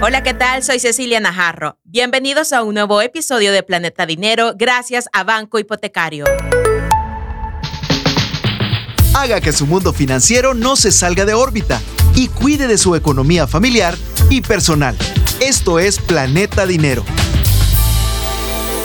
Hola, ¿qué tal? Soy Cecilia Najarro. Bienvenidos a un nuevo episodio de Planeta Dinero gracias a Banco Hipotecario. Haga que su mundo financiero no se salga de órbita y cuide de su economía familiar y personal. Esto es Planeta Dinero.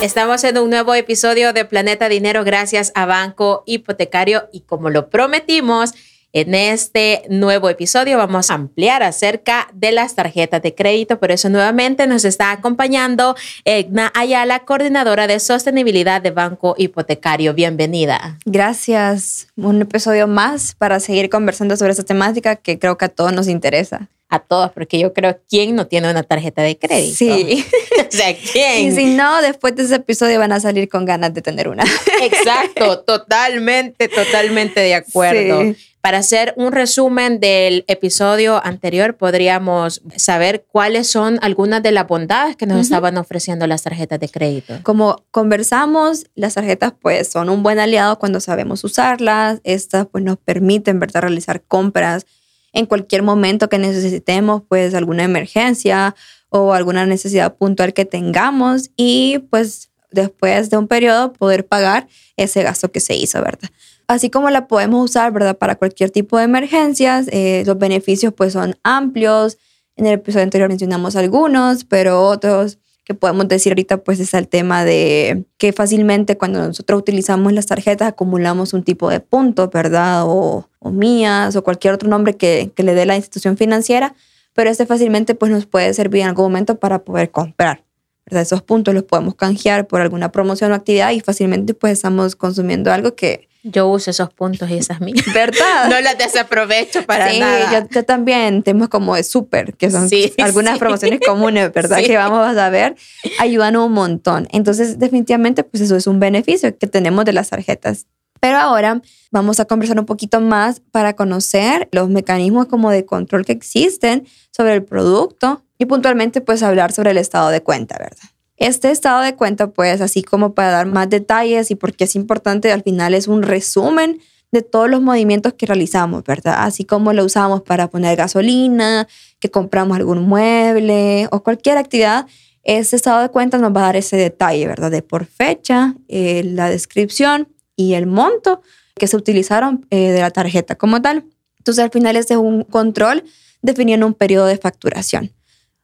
Estamos en un nuevo episodio de Planeta Dinero gracias a Banco Hipotecario y como lo prometimos, en este nuevo episodio vamos a ampliar acerca de las tarjetas de crédito. Por eso nuevamente nos está acompañando Egna Ayala, coordinadora de sostenibilidad de Banco Hipotecario. Bienvenida. Gracias. Un episodio más para seguir conversando sobre esta temática que creo que a todos nos interesa a todos, porque yo creo, ¿quién no tiene una tarjeta de crédito? Sí. o sea, ¿quién? Y si no, después de ese episodio van a salir con ganas de tener una. Exacto, totalmente, totalmente de acuerdo. Para hacer un resumen del episodio anterior, podríamos saber cuáles son algunas de las bondades que nos estaban ofreciendo las tarjetas de crédito. Como conversamos, las tarjetas pues son un buen aliado cuando sabemos usarlas. Estas pues nos permiten, ¿verdad?, realizar compras en cualquier momento que necesitemos, pues alguna emergencia o alguna necesidad puntual que tengamos y pues después de un periodo poder pagar ese gasto que se hizo, ¿verdad? Así como la podemos usar, ¿verdad? Para cualquier tipo de emergencias, eh, los beneficios pues son amplios. En el episodio anterior mencionamos algunos, pero otros que podemos decir ahorita pues es el tema de que fácilmente cuando nosotros utilizamos las tarjetas acumulamos un tipo de puntos, ¿verdad? O, mías o cualquier otro nombre que, que, le dé la institución financiera, pero este fácilmente pues nos puede servir en algún momento para poder comprar. ¿verdad? Esos puntos los podemos canjear por alguna promoción o actividad y fácilmente pues estamos consumiendo algo que yo uso esos puntos y esas mías. ¿Verdad? no las desaprovecho para nada. Sí, yo, también. Temas como de súper, que son algunas promociones comunes, ¿verdad? Que vamos a ver, ayudan un montón. Entonces, definitivamente, pues eso es un beneficio que tenemos de las tarjetas. Pero ahora vamos a conversar un poquito más para conocer los mecanismos como de control que existen sobre el producto y puntualmente pues hablar sobre el estado de cuenta, ¿verdad? Este estado de cuenta, pues así como para dar más detalles y porque es importante, al final es un resumen de todos los movimientos que realizamos, ¿verdad? Así como lo usamos para poner gasolina, que compramos algún mueble o cualquier actividad, ese estado de cuenta nos va a dar ese detalle, ¿verdad? De por fecha, eh, la descripción y el monto que se utilizaron eh, de la tarjeta como tal. Entonces al final es un control definiendo un periodo de facturación.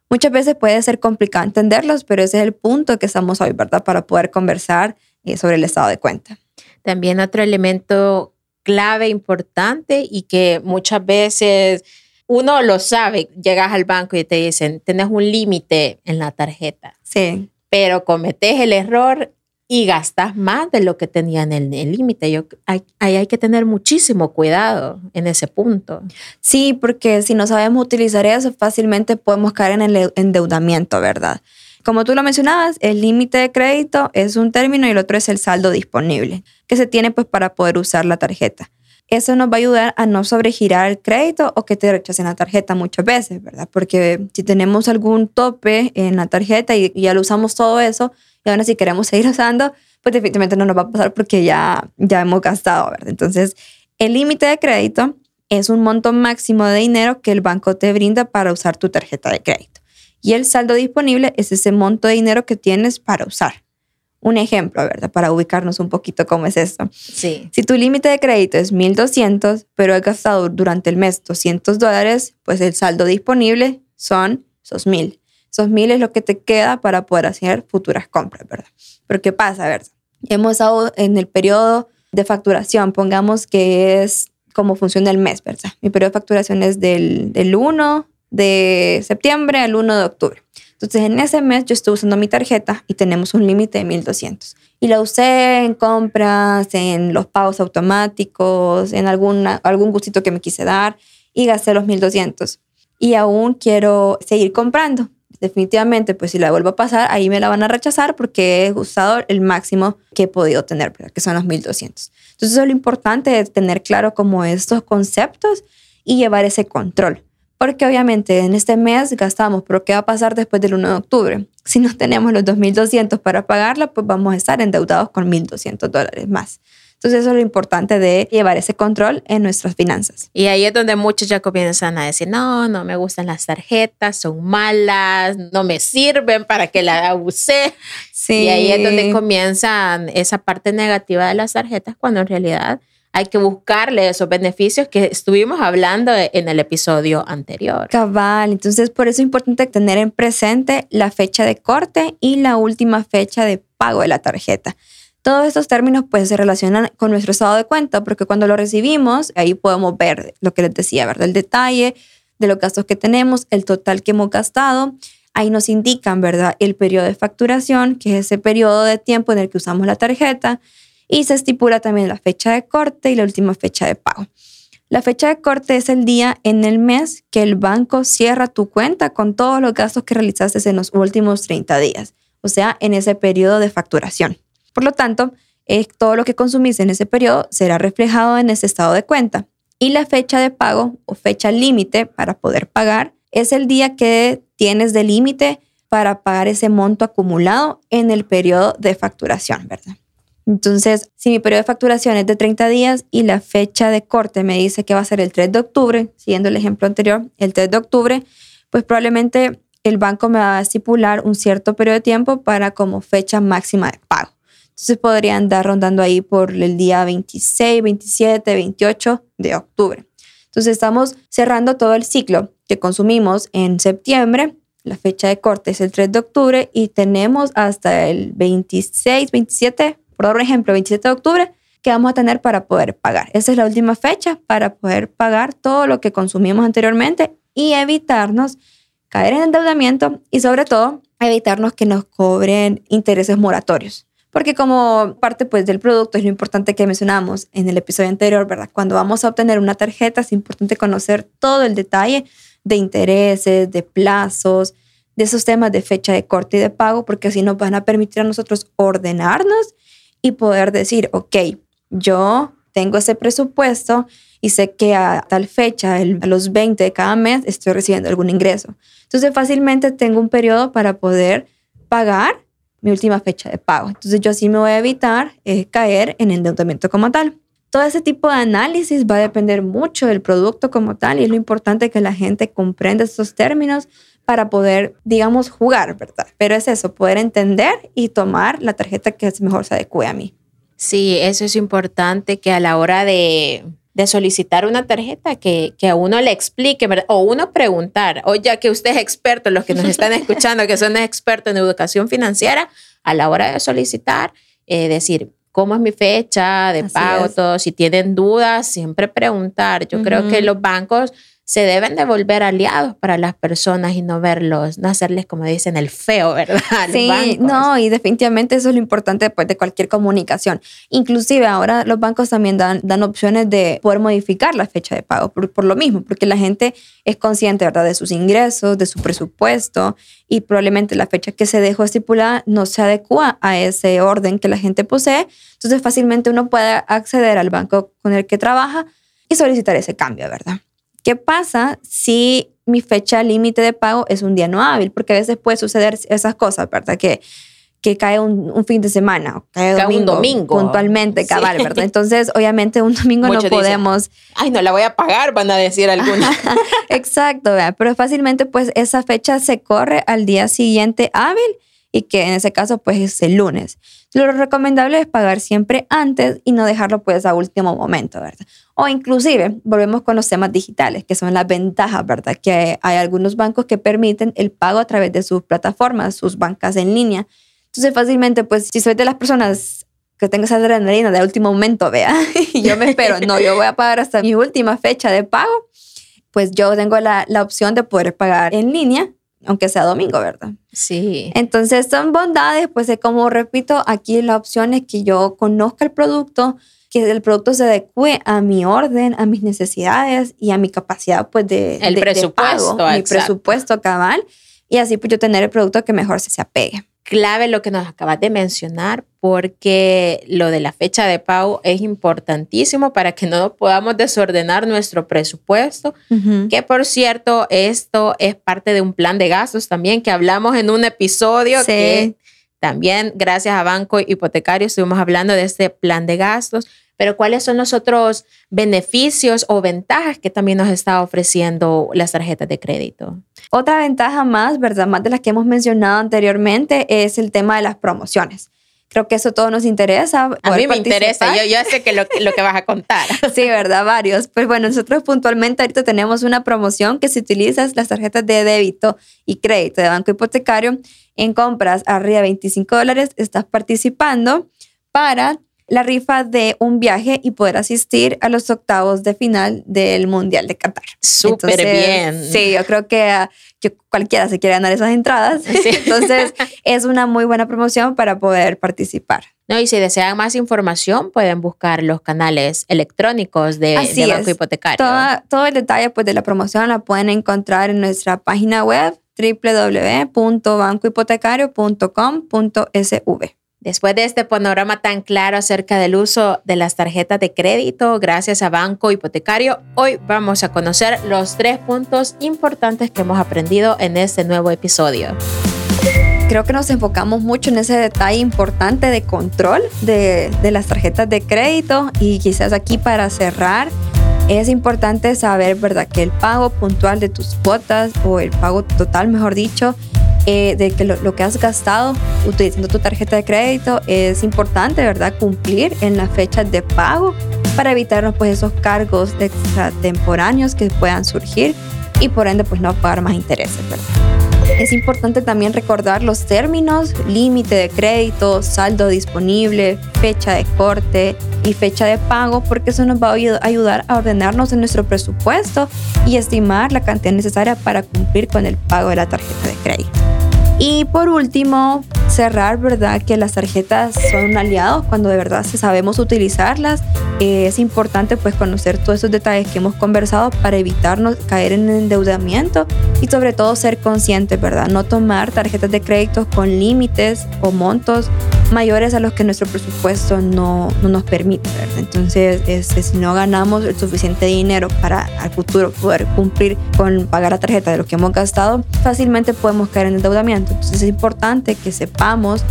Muchas veces puede ser complicado entenderlos, pero ese es el punto que estamos hoy, ¿verdad? Para poder conversar eh, sobre el estado de cuenta. También otro elemento clave, importante y que muchas veces uno lo sabe, llegas al banco y te dicen, tienes un límite en la tarjeta. Sí. Pero cometes el error y gastas más de lo que tenía en el límite. Ahí hay, que tener muchísimo cuidado en ese punto. Sí, porque si no sabemos utilizar eso, fácilmente podemos caer en el endeudamiento, ¿verdad? Como tú lo mencionabas, el límite de crédito es un término y el otro es el saldo disponible, que se tiene pues para poder usar la tarjeta. Eso nos va a ayudar a no sobregirar el crédito o que te rechacen la tarjeta muchas veces, ¿verdad? Porque si tenemos algún tope en la tarjeta y ya lo usamos todo eso, y ahora si queremos seguir usando, pues definitivamente no nos va a pasar porque ya, ya hemos gastado, ¿verdad? Entonces, el límite de crédito es un monto máximo de dinero que el banco te brinda para usar tu tarjeta de crédito. Y el saldo disponible es ese monto de dinero que tienes para usar. Un ejemplo, ¿verdad? Para ubicarnos un poquito cómo es esto. Sí. Si tu límite de crédito es 1.200, pero has gastado durante el mes 200 dólares, pues el saldo disponible son esos 1.000. Esos mil es lo que te queda para poder hacer futuras compras, ¿verdad? Pero ¿qué pasa, verdad? Hemos estado en el periodo de facturación, pongamos que es como funciona el mes, ¿verdad? Mi periodo de facturación es del, del 1 de septiembre al 1 de octubre. Entonces, en ese mes yo estuve usando mi tarjeta y tenemos un límite de 1200. Y la usé en compras, en los pagos automáticos, en alguna, algún gustito que me quise dar y gasté los 1200. Y aún quiero seguir comprando definitivamente, pues si la vuelvo a pasar, ahí me la van a rechazar porque he usado el máximo que he podido tener, que son los 1200. Entonces, eso es lo importante de tener claro como estos conceptos y llevar ese control. Porque obviamente en este mes gastamos, pero ¿qué va a pasar después del 1 de octubre? Si no tenemos los 2.200 para pagarla, pues vamos a estar endeudados con 1.200 dólares más. Entonces eso es lo importante de llevar ese control en nuestras finanzas. Y ahí es donde muchos ya comienzan a decir, no, no me gustan las tarjetas, son malas, no me sirven para que la use. Sí. Y ahí es donde comienzan esa parte negativa de las tarjetas cuando en realidad hay que buscarle esos beneficios que estuvimos hablando en el episodio anterior. Cabal, entonces por eso es importante tener en presente la fecha de corte y la última fecha de pago de la tarjeta. Todos estos términos pues se relacionan con nuestro estado de cuenta porque cuando lo recibimos ahí podemos ver lo que les decía, ¿verdad? El detalle de los gastos que tenemos, el total que hemos gastado. Ahí nos indican, ¿verdad? El periodo de facturación, que es ese periodo de tiempo en el que usamos la tarjeta. Y se estipula también la fecha de corte y la última fecha de pago. La fecha de corte es el día en el mes que el banco cierra tu cuenta con todos los gastos que realizaste en los últimos 30 días, o sea, en ese periodo de facturación. Por lo tanto, todo lo que consumís en ese periodo será reflejado en ese estado de cuenta. Y la fecha de pago o fecha límite para poder pagar es el día que tienes de límite para pagar ese monto acumulado en el periodo de facturación, ¿verdad? Entonces, si mi periodo de facturación es de 30 días y la fecha de corte me dice que va a ser el 3 de octubre, siguiendo el ejemplo anterior, el 3 de octubre, pues probablemente el banco me va a estipular un cierto periodo de tiempo para como fecha máxima de pago. Entonces podrían andar rondando ahí por el día 26, 27, 28 de octubre. Entonces estamos cerrando todo el ciclo que consumimos en septiembre. La fecha de corte es el 3 de octubre y tenemos hasta el 26, 27, por ejemplo, 27 de octubre, que vamos a tener para poder pagar. Esa es la última fecha para poder pagar todo lo que consumimos anteriormente y evitarnos caer en endeudamiento y sobre todo evitarnos que nos cobren intereses moratorios. Porque como parte pues del producto es lo importante que mencionamos en el episodio anterior, ¿verdad? Cuando vamos a obtener una tarjeta es importante conocer todo el detalle de intereses, de plazos, de esos temas de fecha de corte y de pago, porque así nos van a permitir a nosotros ordenarnos y poder decir, ok, yo tengo ese presupuesto y sé que a tal fecha, a los 20 de cada mes, estoy recibiendo algún ingreso. Entonces fácilmente tengo un periodo para poder pagar mi última fecha de pago. Entonces yo así me voy a evitar eh, caer en endeudamiento como tal. Todo ese tipo de análisis va a depender mucho del producto como tal y es lo importante que la gente comprenda estos términos para poder, digamos, jugar, ¿verdad? Pero es eso, poder entender y tomar la tarjeta que mejor se adecue a mí. Sí, eso es importante que a la hora de, de solicitar una tarjeta que, que, a uno le explique, ¿verdad? o uno preguntar, o ya que usted es experto, los que nos están escuchando, que son expertos en educación financiera, a la hora de solicitar, eh, decir, ¿cómo es mi fecha de pago? Todo, si tienen dudas, siempre preguntar. Yo creo que los bancos se deben de volver aliados para las personas y no verlos, no hacerles como dicen el feo, ¿verdad? Sí, no, y definitivamente eso es lo importante pues, de cualquier comunicación. Inclusive ahora los bancos también dan, dan opciones de poder modificar la fecha de pago por, por, lo mismo, porque la gente es consciente, ¿verdad?, de sus ingresos, de su presupuesto y probablemente la fecha que se dejó estipulada no se adecua a ese orden que la gente posee. Entonces fácilmente uno puede acceder al banco con el que trabaja y solicitar ese cambio, ¿verdad? ¿Qué pasa si mi fecha límite de pago es un día no hábil? Porque a veces puede suceder esas cosas, ¿verdad? Que, que cae un, fin de semana, cae, domingo, un domingo. Puntualmente, cabal, ¿verdad? Entonces, obviamente, un domingo no podemos. Ay, no la voy a pagar, van a decir algunos. Exacto, pero fácilmente, pues esa fecha se corre al día siguiente hábil y que en ese caso pues es el lunes. Lo recomendable es pagar siempre antes y no dejarlo pues a último momento, ¿verdad? O inclusive volvemos con los temas digitales, que son las ventajas, ¿verdad? Que hay, algunos bancos que permiten el pago a través de sus plataformas, sus bancas en línea. Entonces fácilmente pues si soy de las personas que tengo esa adrenalina de último momento, vea, y yo me espero, no, yo voy a pagar hasta mi última fecha de pago, pues yo tengo la, la opción de poder pagar en línea aunque sea domingo, ¿verdad? Sí. Entonces son bondades, pues como repito, aquí la opción es que yo conozca el producto, que el producto se adecue a mi orden, a mis necesidades y a mi capacidad pues de, el presupuesto, mi presupuesto cabal y así pues yo tener el producto que mejor se, se apegue clave lo que nos acabas de mencionar, porque lo de la fecha de pago es importantísimo para que no podamos desordenar nuestro presupuesto, que por cierto, esto es parte de un plan de gastos también que hablamos en un episodio que También gracias a Banco Hipotecario estuvimos hablando de este plan de gastos, pero ¿cuáles son los otros beneficios o ventajas que también nos está ofreciendo las tarjetas de crédito? Otra ventaja más, ¿verdad? Más de las que hemos mencionado anteriormente es el tema de las promociones. Creo que eso todo nos interesa. A mí me interesa, yo, yo sé que lo, lo que vas a contar. sí, ¿verdad? Varios. Pues bueno, nosotros puntualmente ahorita tenemos una promoción que si utilizas las tarjetas de débito y crédito de banco hipotecario en compras arriba de 25 dólares, estás participando para la rifa de un viaje y poder asistir a los octavos de final del Mundial de Qatar. Súper bien. Sí, yo creo que, ah, que, cualquiera se quiere ganar esas entradas. Entonces, es una muy buena promoción para poder participar. No, y si desean más información, pueden buscar los canales electrónicos de, Banco Hipotecario. todo el detalle pues, de la promoción la pueden encontrar en nuestra página web www.bancohipotecario.com.sv. Después de este panorama tan claro acerca del uso de las tarjetas de crédito gracias a Banco Hipotecario, hoy vamos a conocer los tres puntos importantes que hemos aprendido en este nuevo episodio. Creo que nos enfocamos mucho en ese detalle importante de control de, de las tarjetas de crédito y quizás aquí para cerrar es importante saber, ¿verdad?, que el pago puntual de tus cuotas o el pago total, mejor dicho, eh, de que lo, que has gastado utilizando tu tarjeta de crédito es importante, ¿verdad? Cumplir en la fecha de pago para evitarnos pues esos cargos extratemporáneos que puedan surgir y por ende pues no pagar más intereses, ¿verdad? Es importante también recordar los términos, límite de crédito, saldo disponible, fecha de corte y fecha de pago, porque eso nos va a ayudar a ordenarnos en nuestro presupuesto y estimar la cantidad necesaria para cumplir con el pago de la tarjeta de crédito. Y por último, cerrar, ¿verdad? Que las tarjetas son un aliado cuando de verdad sabemos utilizarlas. Eh, es importante pues conocer todos esos detalles que hemos conversado para evitarnos caer en endeudamiento y sobre todo ser conscientes, ¿verdad? No tomar tarjetas de crédito con límites o montos mayores a los que nuestro presupuesto no, no nos permite. Entonces, este, si no ganamos el suficiente dinero para al futuro poder cumplir con pagar la tarjeta de lo que hemos gastado, fácilmente podemos caer en endeudamiento. Entonces, es importante que sepamos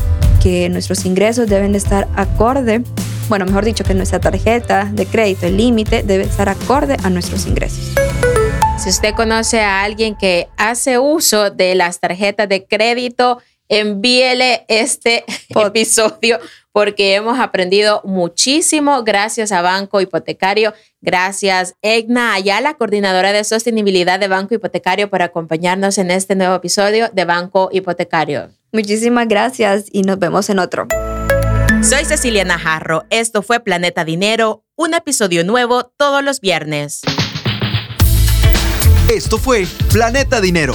que nuestros ingresos deben de estar acorde, bueno, mejor dicho, que nuestra tarjeta de crédito, el límite, debe estar acorde a nuestros ingresos. Si usted conoce a alguien que hace uso de las tarjetas de crédito, envíele este episodio porque hemos aprendido muchísimo gracias a Banco Hipotecario. Gracias, Egna Ayala, coordinadora de sostenibilidad de Banco Hipotecario, por acompañarnos en este nuevo episodio de Banco Hipotecario. Muchísimas gracias y nos vemos en otro. Soy Cecilia Najarro. Esto fue Planeta Dinero, un episodio nuevo todos los viernes. Esto fue Planeta Dinero